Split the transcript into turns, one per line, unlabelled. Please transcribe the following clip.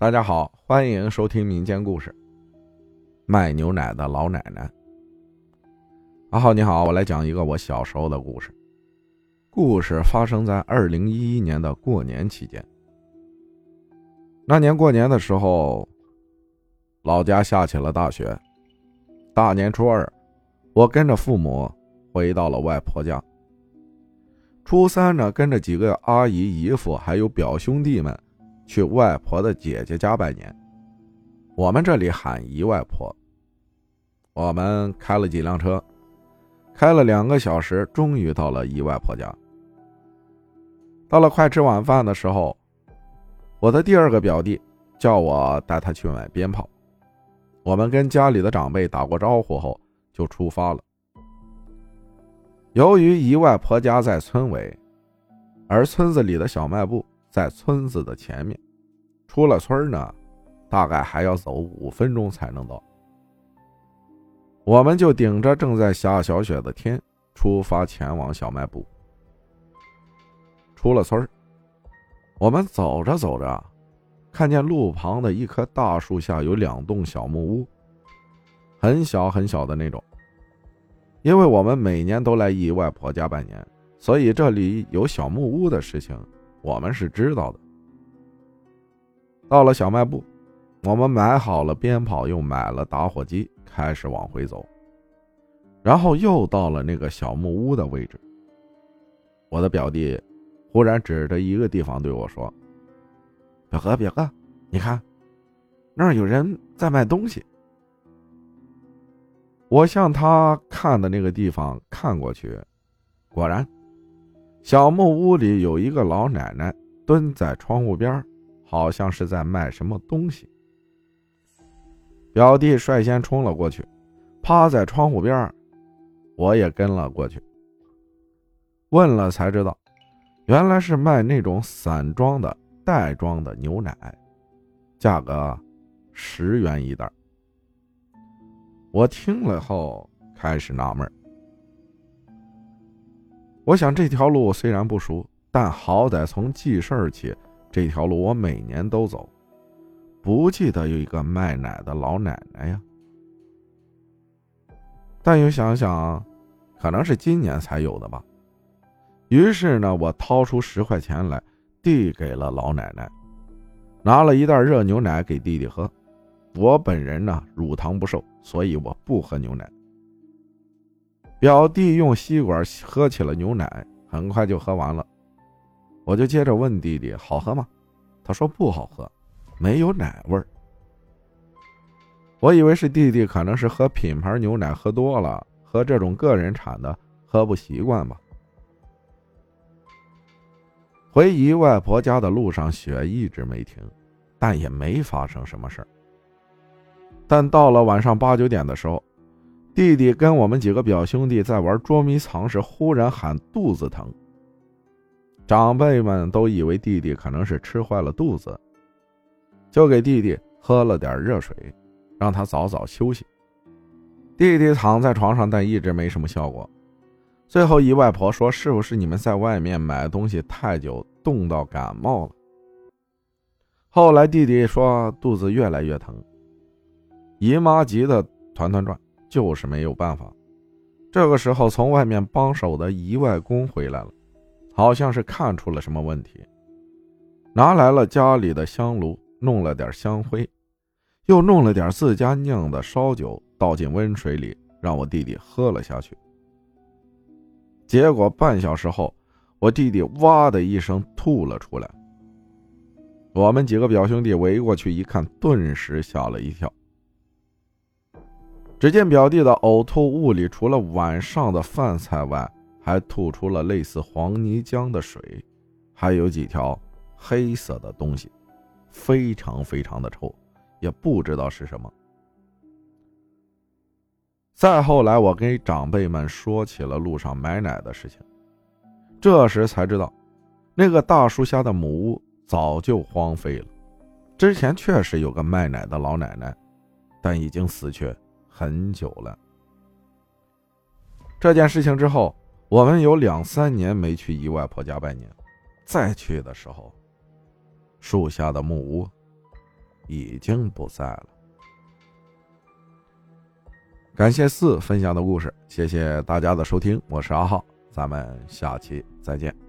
大家好，欢迎收听民间故事。卖牛奶的老奶奶。阿浩你好，我来讲一个我小时候的故事。故事发生在二零一一年的过年期间。那年过年的时候，老家下起了大雪。大年初二，我跟着父母回到了外婆家。初三呢，跟着几个阿姨、姨夫还有表兄弟们。去外婆的姐姐家拜年，我们这里喊姨外婆。我们开了几辆车，开了两个小时，终于到了姨外婆家。到了快吃晚饭的时候，我的第二个表弟叫我带他去买鞭炮。我们跟家里的长辈打过招呼后，就出发了。由于姨外婆家在村尾，而村子里的小卖部。在村子的前面，出了村呢，大概还要走五分钟才能到。我们就顶着正在下小雪的天，出发前往小卖部。出了村我们走着走着，看见路旁的一棵大树下有两栋小木屋，很小很小的那种。因为我们每年都来姨外婆家拜年，所以这里有小木屋的事情。我们是知道的。到了小卖部，我们买好了鞭炮，又买了打火机，开始往回走。然后又到了那个小木屋的位置。我的表弟忽然指着一个地方对我说：“表哥，表哥，你看，那儿有人在卖东西。”我向他看的那个地方看过去，果然。小木屋里有一个老奶奶蹲在窗户边，好像是在卖什么东西。表弟率先冲了过去，趴在窗户边，我也跟了过去。问了才知道，原来是卖那种散装的袋装的牛奶，价格十元一袋。我听了后开始纳闷。我想这条路虽然不熟，但好歹从记事儿起，这条路我每年都走。不记得有一个卖奶的老奶奶呀。但又想想，可能是今年才有的吧。于是呢，我掏出十块钱来，递给了老奶奶，拿了一袋热牛奶给弟弟喝。我本人呢，乳糖不受，所以我不喝牛奶。表弟用吸管喝起了牛奶，很快就喝完了。我就接着问弟弟：“好喝吗？”他说：“不好喝，没有奶味儿。”我以为是弟弟可能是喝品牌牛奶喝多了，喝这种个人产的喝不习惯吧。回姨外婆家的路上，雪一直没停，但也没发生什么事儿。但到了晚上八九点的时候。弟弟跟我们几个表兄弟在玩捉迷藏时，忽然喊肚子疼。长辈们都以为弟弟可能是吃坏了肚子，就给弟弟喝了点热水，让他早早休息。弟弟躺在床上，但一直没什么效果。最后，姨外婆说：“是不是你们在外面买东西太久，冻到感冒了？”后来，弟弟说肚子越来越疼，姨妈急得团团转。就是没有办法。这个时候，从外面帮手的姨外公回来了，好像是看出了什么问题，拿来了家里的香炉，弄了点香灰，又弄了点自家酿的烧酒，倒进温水里，让我弟弟喝了下去。结果半小时后，我弟弟哇的一声吐了出来。我们几个表兄弟围过去一看，顿时吓了一跳。只见表弟的呕吐物里，除了晚上的饭菜外，还吐出了类似黄泥浆的水，还有几条黑色的东西，非常非常的臭，也不知道是什么。再后来，我跟长辈们说起了路上买奶的事情，这时才知道，那个大树下的母屋早就荒废了，之前确实有个卖奶的老奶奶，但已经死去。很久了。这件事情之后，我们有两三年没去姨外婆家拜年。再去的时候，树下的木屋已经不在了。感谢四分享的故事，谢谢大家的收听，我是阿浩，咱们下期再见。